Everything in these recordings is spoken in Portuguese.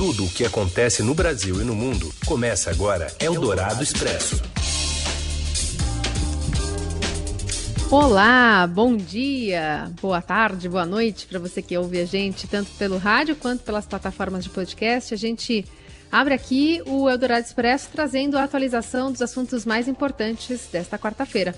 Tudo o que acontece no Brasil e no mundo começa agora Eldorado Expresso. Olá, bom dia, boa tarde, boa noite para você que ouve a gente tanto pelo rádio quanto pelas plataformas de podcast. A gente abre aqui o Eldorado Expresso trazendo a atualização dos assuntos mais importantes desta quarta-feira.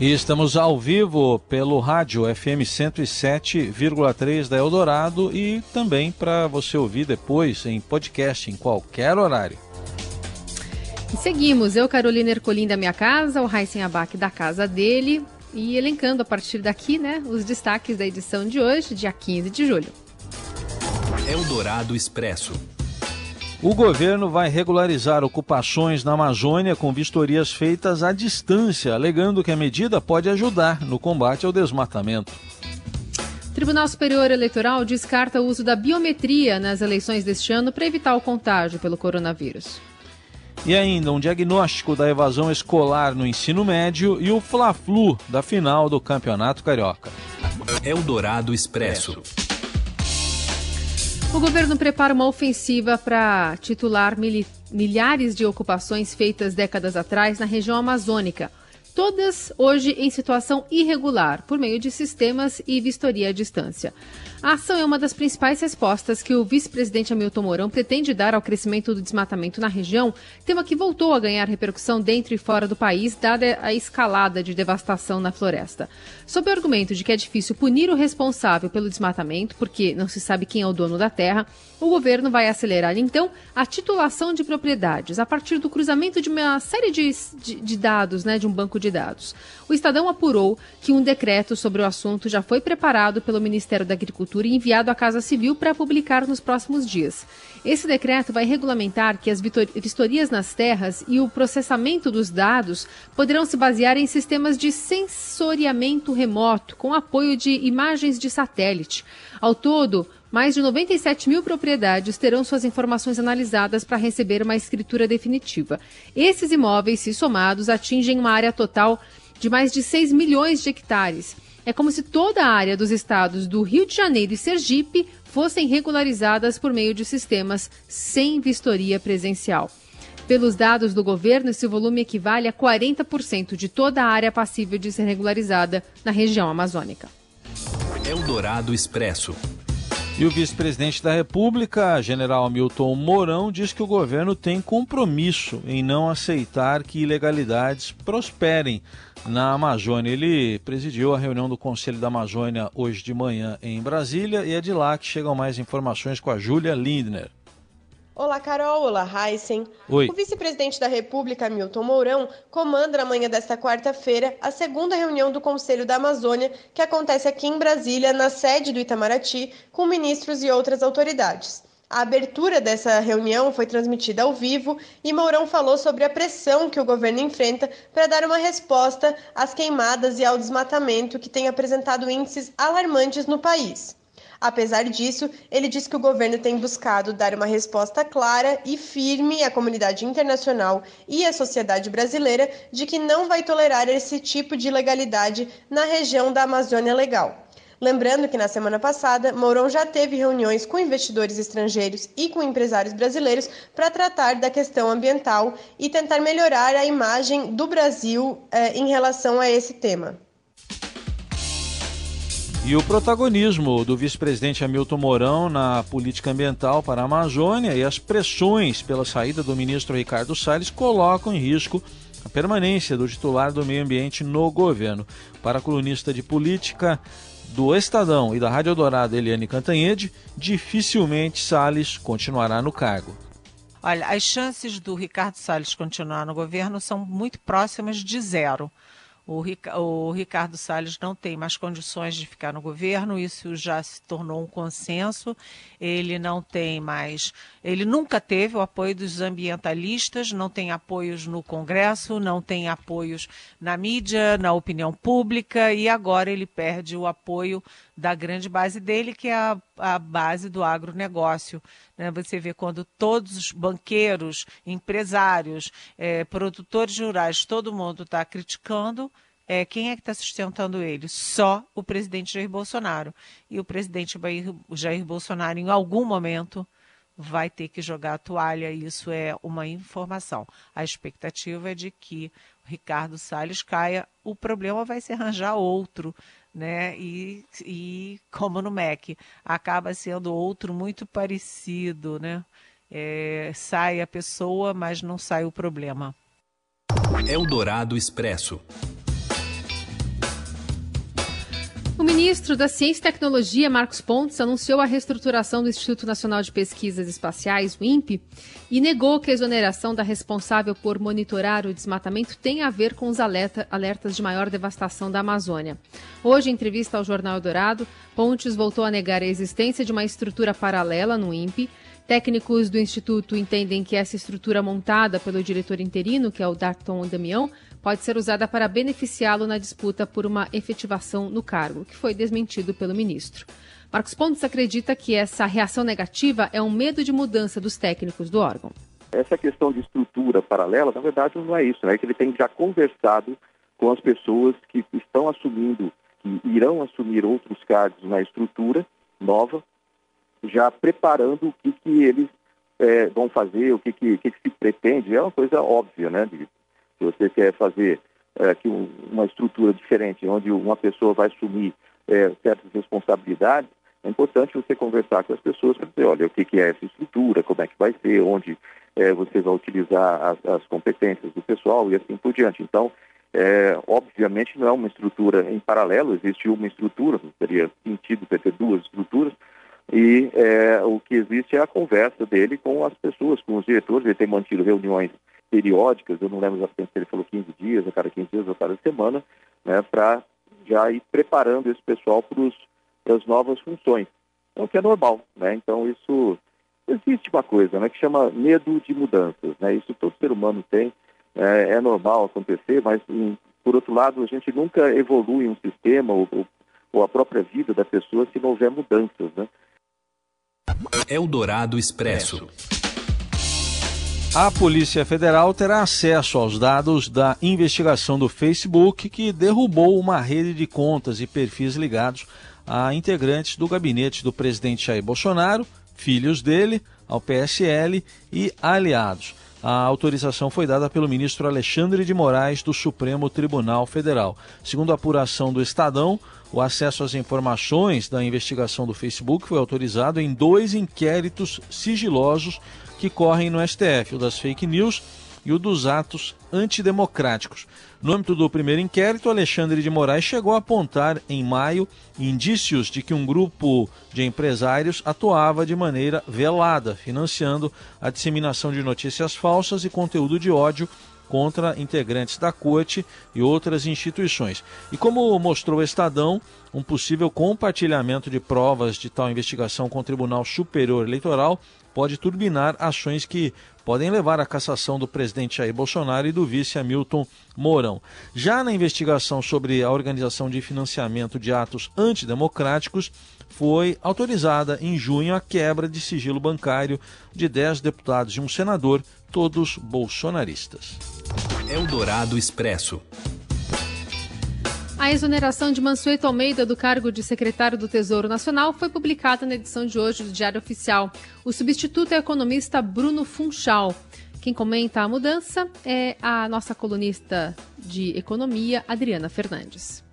E estamos ao vivo pelo rádio FM 107,3 da Eldorado e também para você ouvir depois em podcast em qualquer horário. E seguimos, eu, Carolina Ercolim da minha casa, o Raíssen Abac da casa dele e elencando a partir daqui, né, os destaques da edição de hoje, dia 15 de julho. Eldorado Expresso. O governo vai regularizar ocupações na Amazônia com vistorias feitas à distância, alegando que a medida pode ajudar no combate ao desmatamento. Tribunal Superior Eleitoral descarta o uso da biometria nas eleições deste ano para evitar o contágio pelo coronavírus. E ainda um diagnóstico da evasão escolar no ensino médio e o Fla-Flu da final do Campeonato Carioca. Eldorado Expresso. O governo prepara uma ofensiva para titular milhares de ocupações feitas décadas atrás na região amazônica, todas hoje em situação irregular, por meio de sistemas e vistoria à distância. A ação é uma das principais respostas que o vice-presidente Hamilton Mourão pretende dar ao crescimento do desmatamento na região, tema que voltou a ganhar repercussão dentro e fora do país, dada a escalada de devastação na floresta. Sob o argumento de que é difícil punir o responsável pelo desmatamento, porque não se sabe quem é o dono da terra, o governo vai acelerar então a titulação de propriedades a partir do cruzamento de uma série de, de, de dados, né, de um banco de dados. O Estadão apurou que um decreto sobre o assunto já foi preparado pelo Ministério da Agricultura E enviado à Casa Civil para publicar nos próximos dias. Esse decreto vai regulamentar que as vistorias nas terras e o processamento dos dados poderão se basear em sistemas de sensoriamento remoto, com apoio de imagens de satélite. Ao todo, mais de 97 mil propriedades terão suas informações analisadas para receber uma escritura definitiva. Esses imóveis, se somados, atingem uma área total de mais de 6 milhões de hectares. É como se toda a área dos estados do Rio de Janeiro e Sergipe fossem regularizadas por meio de sistemas sem vistoria presencial. Pelos dados do governo, esse volume equivale a 40% de toda a área passível de ser regularizada na região amazônica. Eldorado Expresso. E o vice-presidente da República, general Milton Mourão, diz que o governo tem compromisso em não aceitar que ilegalidades prosperem na Amazônia. Ele presidiu a reunião do Conselho da Amazônia hoje de manhã em Brasília e é de lá que chegam mais informações com a Júlia Lindner. Olá, Carol. Olá, Heisen. Oi. O vice-presidente da República, Milton Mourão, comanda na manhã desta quarta-feira a segunda reunião do Conselho da Amazônia, que acontece aqui em Brasília, na sede do Itamaraty, com ministros e outras autoridades. A abertura dessa reunião foi transmitida ao vivo e Mourão falou sobre a pressão que o governo enfrenta para dar uma resposta às queimadas e ao desmatamento que tem apresentado índices alarmantes no país. Apesar disso, ele diz que o governo tem buscado dar uma resposta clara e firme à comunidade internacional e à sociedade brasileira de que não vai tolerar esse tipo de ilegalidade na região da Amazônia Legal. Lembrando que na semana passada, Mourão já teve reuniões com investidores estrangeiros e com empresários brasileiros para tratar da questão ambiental e tentar melhorar a imagem do Brasil eh, em relação a esse tema. E o protagonismo do vice-presidente Hamilton Mourão na política ambiental para a Amazônia e as pressões pela saída do ministro Ricardo Salles colocam em risco a permanência do titular do meio ambiente no governo. Para a colunista de política do Estadão e da Rádio Dourado, Eliane Cantanhede, dificilmente Salles continuará no cargo. Olha, as chances do Ricardo Salles continuar no governo são muito próximas de zero. O, o Ricardo Salles não tem mais condições de ficar no governo, isso já se tornou um consenso. Ele não tem mais, ele nunca teve o apoio dos ambientalistas, não tem apoios no Congresso, não tem apoios na mídia, na opinião pública e agora ele perde o apoio da grande base dele, que é a, a base do agronegócio. Né? Você vê quando todos os banqueiros, empresários, é, produtores rurais, todo mundo está criticando, é, quem é que está sustentando ele? Só o presidente Jair Bolsonaro. E o presidente Jair Bolsonaro, em algum momento, vai ter que jogar a toalha. Isso é uma informação. A expectativa é de que Ricardo Salles caia. O problema vai se arranjar outro, né? E, e como no MEC, acaba sendo outro muito parecido, né? É, sai a pessoa, mas não sai o problema. Eldorado Expresso. Ministro da Ciência e Tecnologia, Marcos Pontes, anunciou a reestruturação do Instituto Nacional de Pesquisas Espaciais, o INPE, e negou que a exoneração da responsável por monitorar o desmatamento tem a ver com os alerta, alertas de maior devastação da Amazônia. Hoje, em entrevista ao Jornal Eldorado, Pontes voltou a negar a existência de uma estrutura paralela no INPE. Técnicos do Instituto entendem que essa estrutura montada pelo diretor interino, que é o Darton Damião, pode ser usada para beneficiá-lo na disputa por uma efetivação no cargo, que foi desmentido pelo ministro. Marcos Pontes acredita que essa reação negativa é um medo de mudança dos técnicos do órgão. Essa questão de estrutura paralela, na verdade, não é isso, né? É que ele tem já conversado com as pessoas que estão assumindo, que irão assumir outros cargos na estrutura nova, já preparando o que, que eles é, vão fazer, o que, que, que, se pretende. É uma coisa óbvia, né? De, se você quer fazer é, aqui um, uma estrutura diferente, onde uma pessoa vai assumir é, certas responsabilidades, é importante você conversar com as pessoas para dizer, olha, o que, que, é essa estrutura, como é que vai ser, onde é, você vai utilizar as, as, competências do pessoal? E assim por diante. Então, é, obviamente não é uma estrutura em paralelo, existe uma estrutura, não teria sentido ter duas estruturas, e é, o que existe é a conversa dele com as pessoas, com os diretores, ele tem mantido reuniões periódicas, eu não lembro exatamente se ele falou 15 dias, a cada 15 dias, a cada semana, né, para já ir preparando esse pessoal para as novas funções. Então, que é normal, né? Então, isso existe uma coisa, né, que chama medo de mudanças, né? Isso todo ser humano tem, é, é normal acontecer, mas em, por outro lado, a gente nunca evolui um sistema ou, ou a própria vida da pessoa se não houver mudanças, né? Eldorado Expresso. A Polícia Federal terá acesso aos dados da investigação do Facebook que derrubou uma rede de contas e perfis ligados a integrantes do gabinete do presidente Jair Bolsonaro, filhos dele, ao PSL e aliados. A autorização foi dada pelo ministro Alexandre de Moraes do Supremo Tribunal Federal. Segundo a apuração do Estadão, o acesso às informações da investigação do Facebook foi autorizado em dois inquéritos sigilosos que correm no STF, o das fake news e o dos atos antidemocráticos. No âmbito do primeiro inquérito, Alexandre de Moraes chegou a apontar em maio indícios de que um grupo de empresários atuava de maneira velada, financiando a disseminação de notícias falsas e conteúdo de ódio contra integrantes da corte e outras instituições. E como mostrou o Estadão, um possível compartilhamento de provas de tal investigação com o Tribunal Superior Eleitoral pode turbinar ações que podem levar à cassação do presidente Jair Bolsonaro e do vice Hamilton Mourão. Já na investigação sobre a organização de financiamento de atos antidemocráticos, foi autorizada em junho a quebra de sigilo bancário de 10 deputados e um senador, todos bolsonaristas. Eldorado Expresso. A exoneração de Mansueto Almeida do cargo de secretário do Tesouro Nacional foi publicada na edição de hoje do Diário Oficial. O substituto é o economista Bruno Funchal. Quem comenta a mudança é a nossa colunista de economia, Adriana Fernandes.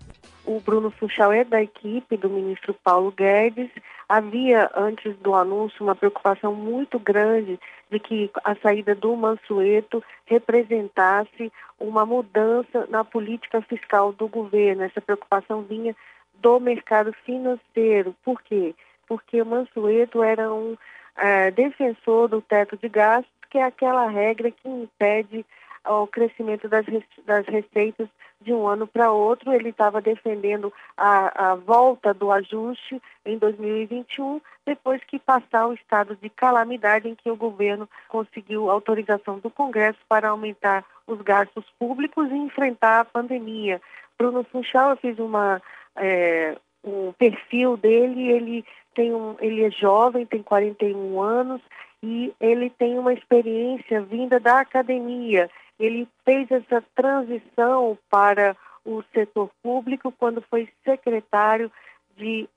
O Bruno Funchal é da equipe do ministro Paulo Guedes. Havia, antes do anúncio, uma preocupação muito grande de que a saída do Mansueto representasse uma mudança na política fiscal do governo. Essa preocupação vinha do mercado financeiro. Por quê? Porque o Mansueto era um é, defensor do teto de gastos, que é aquela regra que impede o crescimento das, das receitas de um ano para outro. Ele estava defendendo a, a volta do ajuste em 2021, depois que passar o estado de calamidade em que o governo conseguiu autorização do Congresso para aumentar os gastos públicos e enfrentar a pandemia. Bruno Funchal, eu fiz uma, é, um perfil dele, ele, tem um, ele é jovem, tem 41 anos, e ele tem uma experiência vinda da academia ele fez essa transição para o setor público quando foi secretário de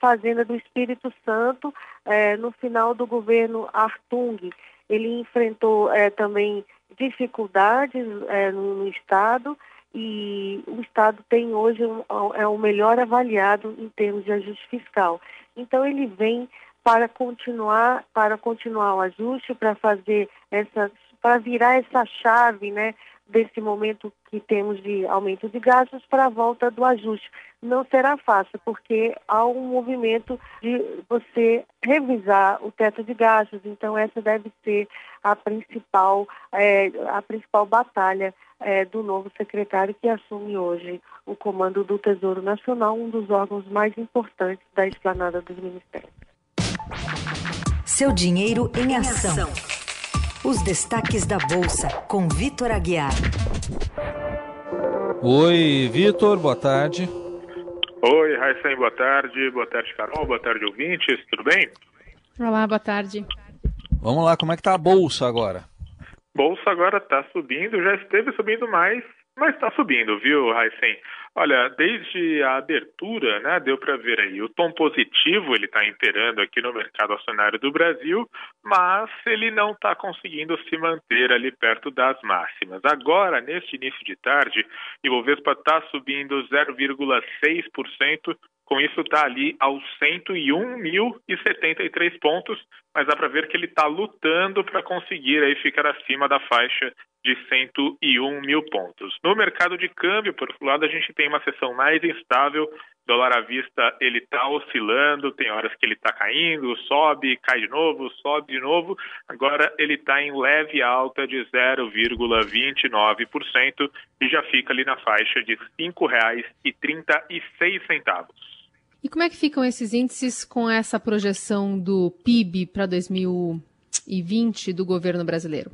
Fazenda do Espírito Santo é, no final do governo Artung. Ele enfrentou é, também dificuldades é, no, no, Estado e o Estado tem hoje um, é o melhor avaliado em termos de ajuste fiscal. Então ele vem para continuar para continuar o ajuste, para fazer essa para virar essa chave, né, desse momento que temos de aumento de gastos para a volta do ajuste. Não será fácil, porque há um movimento de você revisar o teto de gastos, então essa deve ser a principal, é, a principal batalha é, do novo secretário que assume hoje o comando do Tesouro Nacional, um dos órgãos mais importantes da esplanada dos ministérios. Seu dinheiro em ação. Os destaques da Bolsa, com Vitor Aguiar. Oi, Vitor, boa tarde. Oi, Raíssen, boa tarde. Boa tarde, Carol. Boa tarde, ouvintes. Tudo bem? Olá, boa tarde. Vamos lá, como é que tá a Bolsa agora? Bolsa agora está subindo, já esteve subindo mais, mas está subindo, viu, Raíssen? Olha, desde a abertura, né, deu para ver aí, o tom positivo ele está imperando aqui no mercado acionário do Brasil, mas ele não está conseguindo se manter ali perto das máximas. Agora, neste início de tarde, Ibovespa está subindo 0,6%, com isso está ali aos 101.073 pontos, mas dá para ver que ele está lutando para conseguir aí ficar acima da faixa de 101 mil pontos. No mercado de câmbio, por outro lado, a gente tem uma sessão mais instável. Dólar à vista ele está oscilando, tem horas que ele está caindo, sobe, cai de novo, sobe de novo. Agora ele está em leve alta de 0,29% e já fica ali na faixa de R$ 5,36. E como é que ficam esses índices com essa projeção do PIB para 2020 do governo brasileiro?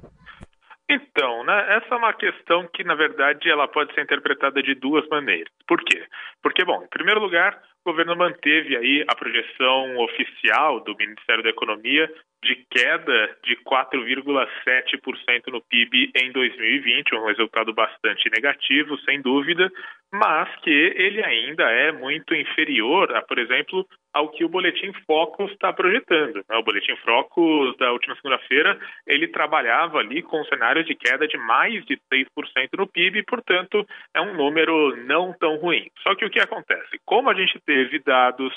Então, né, essa é uma questão que, na verdade, ela pode ser interpretada de duas maneiras. Por quê? Porque, bom, em primeiro lugar, o governo manteve aí a projeção oficial do Ministério da Economia de queda de 4,7% no PIB em 2020, um resultado bastante negativo, sem dúvida, mas que ele ainda é muito inferior a, por exemplo, ao que o Boletim Focus está projetando. Né? O Boletim Focus da última segunda-feira, ele trabalhava ali com um cenário de queda de mais de 6% no PIB, portanto, é um número não tão ruim. Só que o que acontece? Como a gente teve dados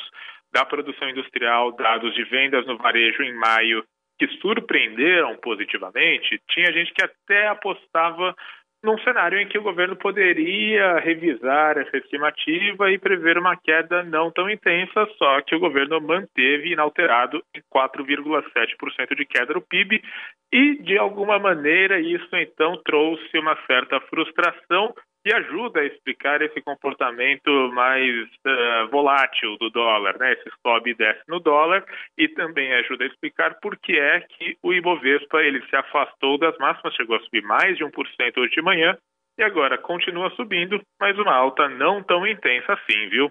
da produção industrial, dados de vendas no varejo em maio que surpreenderam positivamente, tinha gente que até apostava num cenário em que o governo poderia revisar essa estimativa e prever uma queda não tão intensa, só que o governo manteve inalterado em 4,7% de queda no PIB e, de alguma maneira, isso então trouxe uma certa frustração que ajuda a explicar esse comportamento mais uh, volátil do dólar, né? Esse sobe e desce no dólar e também ajuda a explicar por que é que o Ibovespa ele se afastou das máximas, chegou a subir mais de 1% hoje de manhã e agora continua subindo, mas uma alta não tão intensa assim, viu?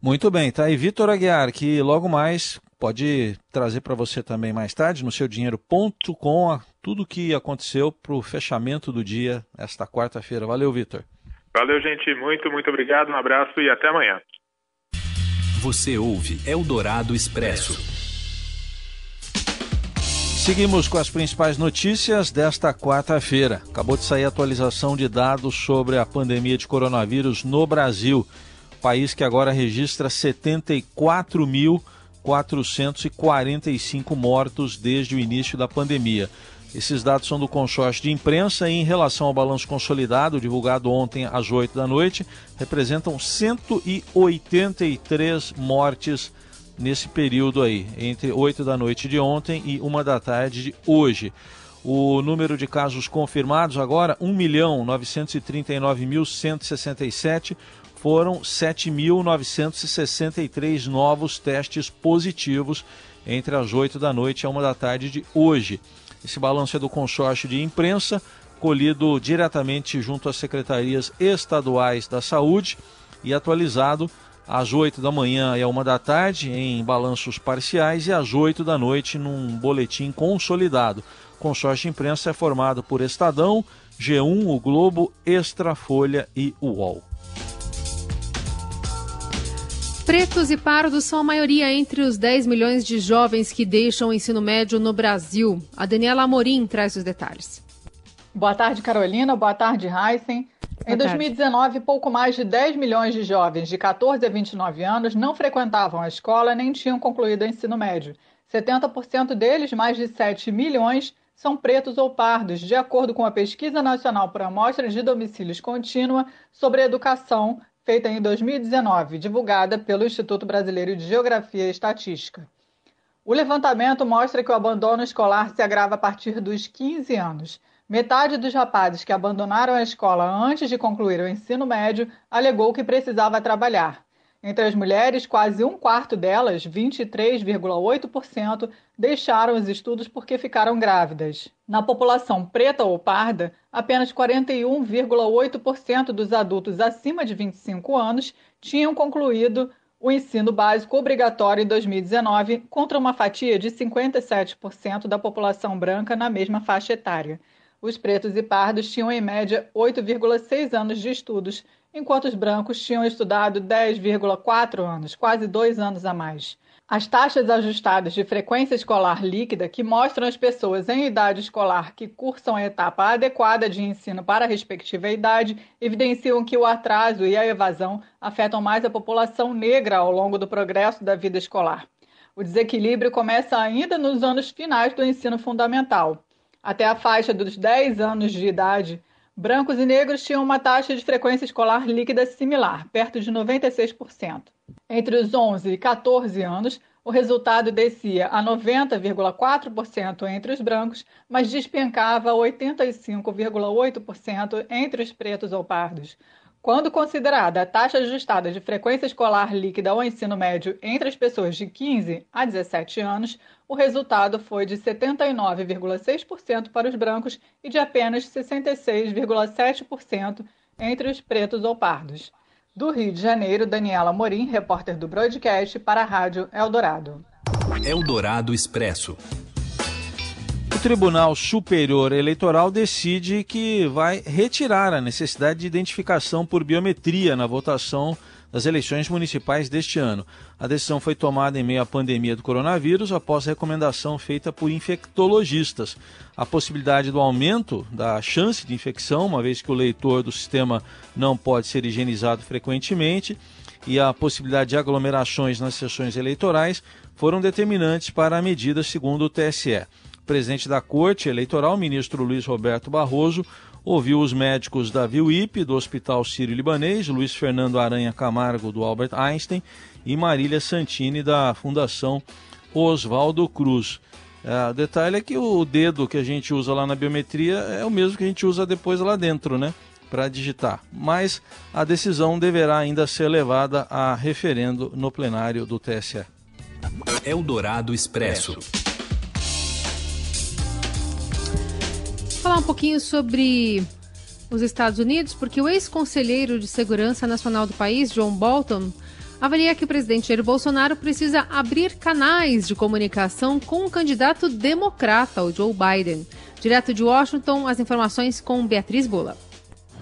Muito bem, tá aí Vitor Aguiar, que logo mais pode trazer para você também mais tarde no seu dinheiro.com tudo o que aconteceu para o fechamento do dia esta quarta-feira. Valeu, Vitor. Valeu, gente. Muito, muito obrigado. Um abraço e até amanhã. Você ouve Eldorado Expresso. Seguimos com as principais notícias desta quarta-feira. Acabou de sair a atualização de dados sobre a pandemia de coronavírus no Brasil, país que agora registra 74.445 mortos desde o início da pandemia. Esses dados são do consórcio de imprensa e, em relação ao balanço consolidado, divulgado ontem às 8 da noite, representam 183 mortes nesse período aí, entre 8 da noite de ontem e 1 da tarde de hoje. O número de casos confirmados agora, 1.939.167, foram 7.963 novos testes positivos entre as 8 da noite e a 1 da tarde de hoje. Esse balanço é do consórcio de imprensa, colhido diretamente junto às secretarias estaduais da saúde e atualizado às 8 da manhã e à 1 da tarde em balanços parciais e às 8 da noite num boletim consolidado. O consórcio de imprensa é formado por Estadão, G1, o Globo, Extra, Folha e UOL. Pretos e pardos são a maioria entre os 10 milhões de jovens que deixam o ensino médio no Brasil. A Daniela Amorim traz os detalhes. Boa tarde, Carolina. Boa tarde, Heisen. Em 2019, pouco mais de 10 milhões de jovens de 14 a 29 anos não frequentavam a escola nem tinham concluído o ensino médio. 70% deles, mais de 7 milhões, são pretos ou pardos, de acordo com a Pesquisa Nacional por Amostra de Domicílios Contínua sobre Educação, feita em 2019, divulgada pelo Instituto Brasileiro de Geografia e Estatística. O levantamento mostra que o abandono escolar se agrava a partir dos 15 anos. Metade dos rapazes que abandonaram a escola antes de concluir o ensino médio alegou que precisava trabalhar. Entre as mulheres, quase um quarto delas, 23,8%, deixaram os estudos porque ficaram grávidas. Na população preta ou parda, apenas 41,8% dos adultos acima de 25 anos tinham concluído o ensino básico obrigatório em 2019, contra uma fatia de 57% da população branca na mesma faixa etária. Os pretos e pardos tinham, em média, 8,6 anos de estudos enquanto os brancos tinham estudado 10,4 anos, quase dois anos a mais. As taxas ajustadas de frequência escolar líquida, que mostram as pessoas em idade escolar que cursam a etapa adequada de ensino para a respectiva idade, evidenciam que o atraso e a evasão afetam mais a população negra ao longo do progresso da vida escolar. O desequilíbrio começa ainda nos anos finais do ensino fundamental. Até a faixa dos 10 anos de idade, Brancos e negros tinham uma taxa de frequência escolar líquida similar, perto de 96%. Entre os 11 e 14 anos, o resultado descia a 90,4% entre os brancos, mas despencava a 85,8% entre os pretos ou pardos. Quando considerada a taxa ajustada de frequência escolar líquida ao ensino médio entre as pessoas de 15 a 17 anos, o resultado foi de 79,6% para os brancos e de apenas 66,7% entre os pretos ou pardos. Do Rio de Janeiro, Daniela Morim, repórter do Broadcast, para a Rádio Eldorado. Eldorado Expresso. Tribunal Superior Eleitoral decide que vai retirar a necessidade de identificação por biometria na votação das eleições municipais deste ano. A decisão foi tomada em meio à pandemia do coronavírus após recomendação feita por infectologistas. A possibilidade do aumento da chance de infecção, uma vez que o leitor do sistema não pode ser higienizado frequentemente, e a possibilidade de aglomerações nas sessões eleitorais foram determinantes para a medida, segundo o TSE presidente da Corte Eleitoral, ministro Luiz Roberto Barroso, ouviu os médicos da VIUIP, do Hospital Sírio-Libanês, Luiz Fernando Aranha Camargo, do Albert Einstein, e Marília Santini, da Fundação Oswaldo Cruz. É, o detalhe é que o dedo que a gente usa lá na biometria é o mesmo que a gente usa depois lá dentro, né? Para digitar. Mas a decisão deverá ainda ser levada a referendo no plenário do TSE. Eldorado Expresso. Falar um pouquinho sobre os Estados Unidos, porque o ex-conselheiro de Segurança Nacional do país, John Bolton, avalia que o presidente Jair Bolsonaro precisa abrir canais de comunicação com o candidato democrata, o Joe Biden. Direto de Washington, as informações com Beatriz Bola.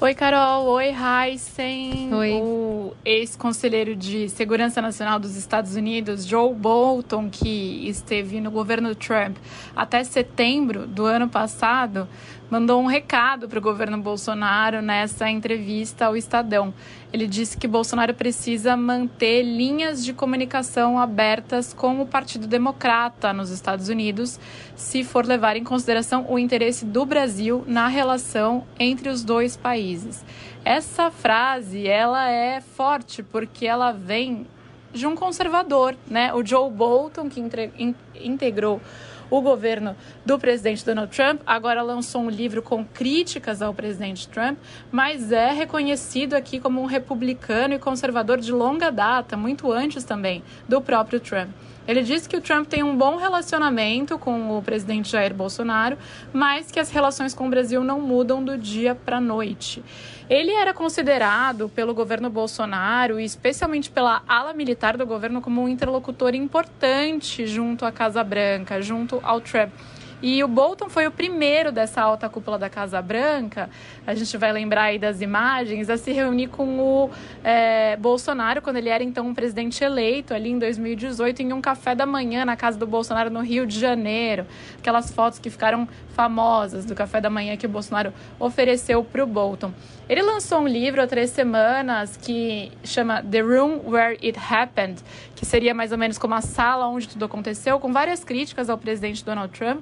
Oi, Carol. Oi, Heisen. Oi. O ex-conselheiro de Segurança Nacional dos Estados Unidos, Joe Bolton, que esteve no governo Trump até setembro do ano passado, mandou um recado para o governo Bolsonaro nessa entrevista ao Estadão. Ele disse que Bolsonaro precisa manter linhas de comunicação abertas com o Partido Democrata nos Estados Unidos, se for levar em consideração o interesse do Brasil na relação entre os dois países. Essa frase, ela é forte porque ela vem de um conservador, né? O Joe Bolton, que integrou o governo do presidente Donald Trump agora lançou um livro com críticas ao presidente Trump, mas é reconhecido aqui como um republicano e conservador de longa data, muito antes também do próprio Trump. Ele disse que o Trump tem um bom relacionamento com o presidente Jair Bolsonaro, mas que as relações com o Brasil não mudam do dia para a noite. Ele era considerado pelo governo Bolsonaro, e especialmente pela ala militar do governo, como um interlocutor importante junto à Casa Branca, junto ao Trump. E o Bolton foi o primeiro dessa alta cúpula da Casa Branca, a gente vai lembrar aí das imagens, a se reunir com o é, Bolsonaro, quando ele era então um presidente eleito, ali em 2018, em um café da manhã na casa do Bolsonaro no Rio de Janeiro. Aquelas fotos que ficaram famosas do café da manhã que o Bolsonaro ofereceu para o Bolton. Ele lançou um livro há três semanas que chama The Room Where It Happened, que seria mais ou menos como a sala onde tudo aconteceu, com várias críticas ao presidente Donald Trump.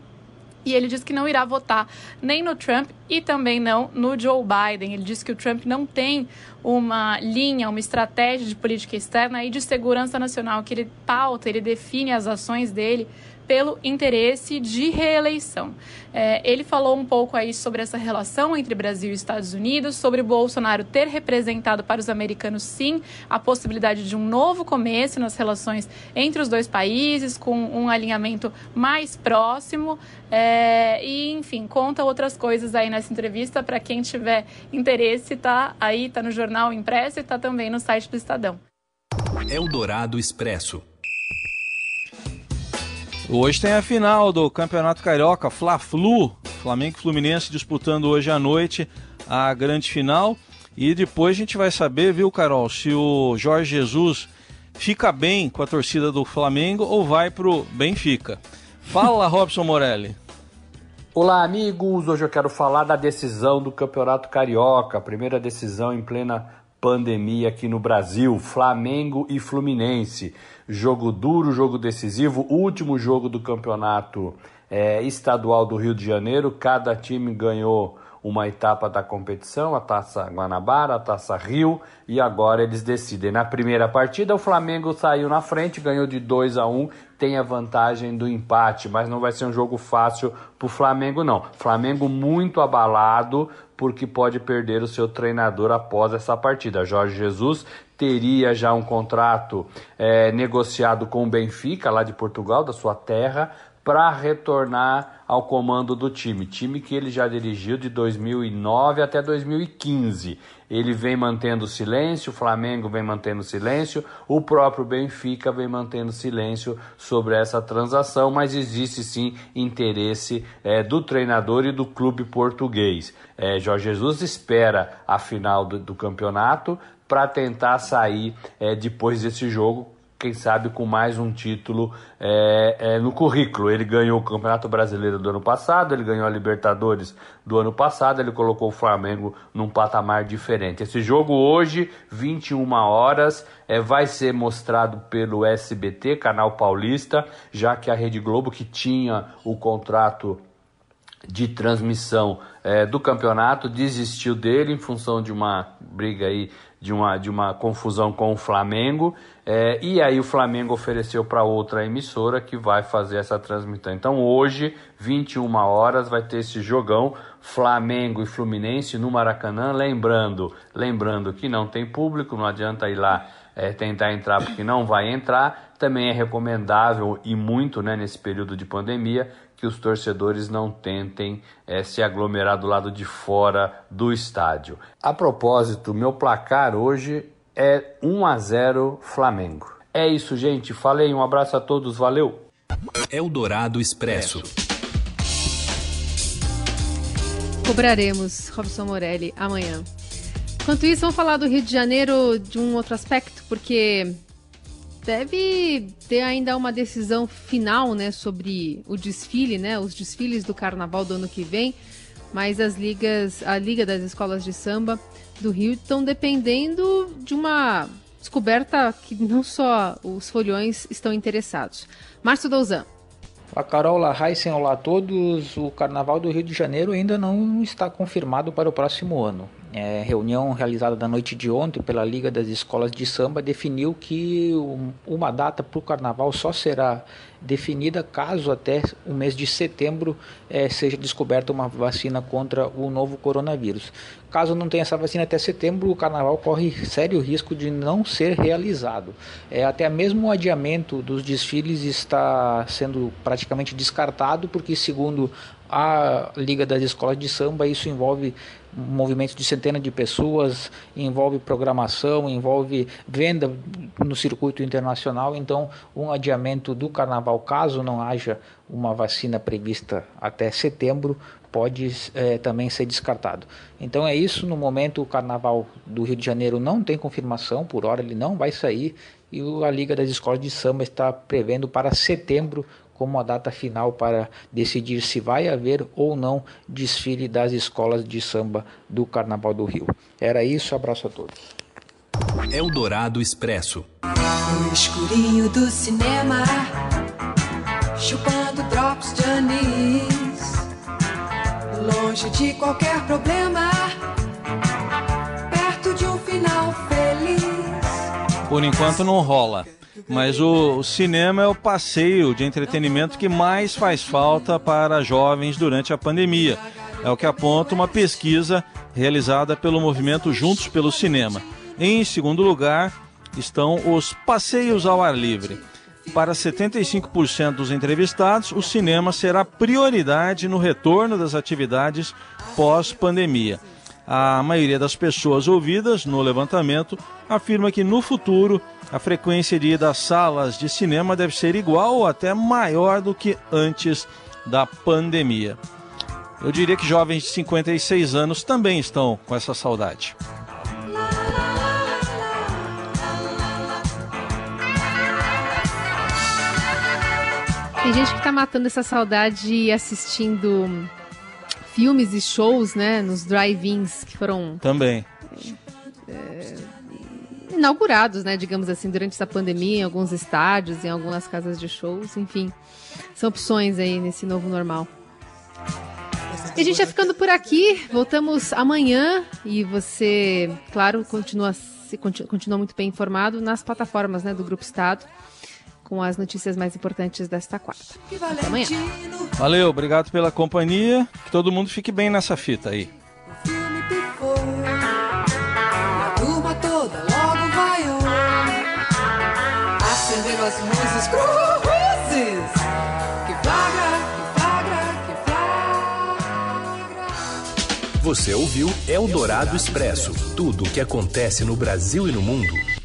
E ele disse que não irá votar nem no Trump e também não no Joe Biden. Ele disse que o Trump não tem uma linha, uma estratégia de política externa e de segurança nacional que ele pauta, ele define as ações dele pelo interesse de reeleição. É, ele falou um pouco aí sobre essa relação entre Brasil e Estados Unidos, sobre Bolsonaro ter representado para os americanos, sim, a possibilidade de um novo começo nas relações entre os dois países, com um alinhamento mais próximo. É, e, enfim, conta outras coisas aí nessa entrevista para quem tiver interesse, tá aí, tá no jornal impresso e tá também no site do Estadão. Eldorado Expresso. Hoje tem a final do Campeonato Carioca, Fla-Flu, Flamengo e Fluminense disputando hoje à noite a grande final. E depois a gente vai saber, viu, Carol, se o Jorge Jesus fica bem com a torcida do Flamengo ou vai pro Benfica. Fala, Robson Morelli. Olá, amigos. Hoje eu quero falar da decisão do Campeonato Carioca, a primeira decisão em plena pandemia aqui no Brasil, Flamengo e Fluminense. Jogo duro, jogo decisivo, último jogo do campeonato é, estadual do Rio de Janeiro. Cada time ganhou uma etapa da competição, a Taça Guanabara, a Taça Rio, e agora eles decidem. Na primeira partida, o Flamengo saiu na frente, ganhou de 2 a 1, tem a vantagem do empate, mas não vai ser um jogo fácil para o Flamengo, não. Flamengo muito abalado, porque pode perder o seu treinador após essa partida. Jorge Jesus teria já um contrato é, negociado com o Benfica, lá de Portugal, da sua terra, para retornar ao comando do time, time que ele já dirigiu de 2009 até 2015. Ele vem mantendo silêncio, o Flamengo vem mantendo silêncio, o próprio Benfica vem mantendo silêncio sobre essa transação, mas existe sim interesse é, do treinador e do clube português. É, Jorge Jesus espera a final do, do campeonato para tentar sair é, depois desse jogo quem sabe com mais um título é, é, no currículo. Ele ganhou o Campeonato Brasileiro do ano passado, ele ganhou a Libertadores do ano passado, ele colocou o Flamengo num patamar diferente. Esse jogo hoje, 21 horas, é, vai ser mostrado pelo SBT, Canal Paulista, já que a Rede Globo, que tinha o contrato de transmissão é, do campeonato, desistiu dele em função de uma briga aí, de uma, de uma confusão com o Flamengo. É, e aí o Flamengo ofereceu para outra emissora que vai fazer essa transmissão. Então hoje, 21 horas, vai ter esse jogão Flamengo e Fluminense no Maracanã. Lembrando, lembrando que não tem público, não adianta ir lá é, tentar entrar porque não vai entrar. Também é recomendável e muito né, nesse período de pandemia que os torcedores não tentem é, se aglomerar do lado de fora do estádio. A propósito, meu placar hoje é 1 a 0 Flamengo. É isso, gente. Falei, um abraço a todos, valeu. Eldorado Expresso. Cobraremos Robson Morelli amanhã. Enquanto isso, vamos falar do Rio de Janeiro de um outro aspecto, porque deve ter ainda uma decisão final, né, sobre o desfile, né, os desfiles do Carnaval do ano que vem. Mas as ligas, a Liga das Escolas de Samba do Rio estão dependendo de uma descoberta que não só os folhões estão interessados. Márcio Douzan. A Carol, olá, Heisen, olá a todos. O Carnaval do Rio de Janeiro ainda não está confirmado para o próximo ano. É, reunião realizada da noite de ontem pela Liga das Escolas de Samba definiu que uma data para o Carnaval só será definida caso até o mês de setembro é, seja descoberta uma vacina contra o novo coronavírus. Caso não tenha essa vacina até setembro, o carnaval corre sério risco de não ser realizado. É, até mesmo o adiamento dos desfiles está sendo praticamente descartado, porque, segundo a Liga das Escolas de Samba, isso envolve movimentos de centenas de pessoas, envolve programação, envolve venda no circuito internacional. Então, um adiamento do carnaval, caso não haja uma vacina prevista até setembro, pode é, também ser descartado. Então é isso. No momento, o carnaval do Rio de Janeiro não tem confirmação, por hora ele não vai sair. E a Liga das Escolas de Samba está prevendo para setembro como a data final para decidir se vai haver ou não desfile das escolas de samba do Carnaval do Rio. Era isso, abraço a todos. Eldorado Expresso. No escurinho do cinema, chupando drops de anis, longe de qualquer problema, perto de um final feliz. Por enquanto não rola. Mas o, o, cinema é o passeio de entretenimento que mais faz falta para jovens durante a pandemia. É o que aponta uma pesquisa realizada pelo movimento Juntos pelo Cinema. Em segundo lugar estão os passeios ao ar livre. Para 75% dos entrevistados, o cinema será prioridade no retorno das atividades pós-pandemia. A maioria das pessoas ouvidas no levantamento afirma que no futuro a frequência de ida às salas de cinema deve ser igual ou até maior do que antes da pandemia. Eu diria que jovens de 56 anos também estão com essa saudade. Tem gente que está matando essa saudade assistindo filmes e shows, né, nos drive-ins que foram também é, inaugurados, né, digamos assim, durante essa pandemia, em alguns estádios, em algumas casas de shows, enfim. São opções aí nesse novo normal. E a gente vai ficando por aqui. Voltamos amanhã e você, claro, continua, continua muito bem informado nas plataformas né, do Grupo Estado com as notícias mais importantes desta quarta. Até amanhã. Valeu, obrigado pela companhia. Que todo mundo fique bem nessa fita aí. as luzes cruzes que flagra, que flagra, que flagra. Você ouviu Eldorado Expresso tudo o que acontece no Brasil e no mundo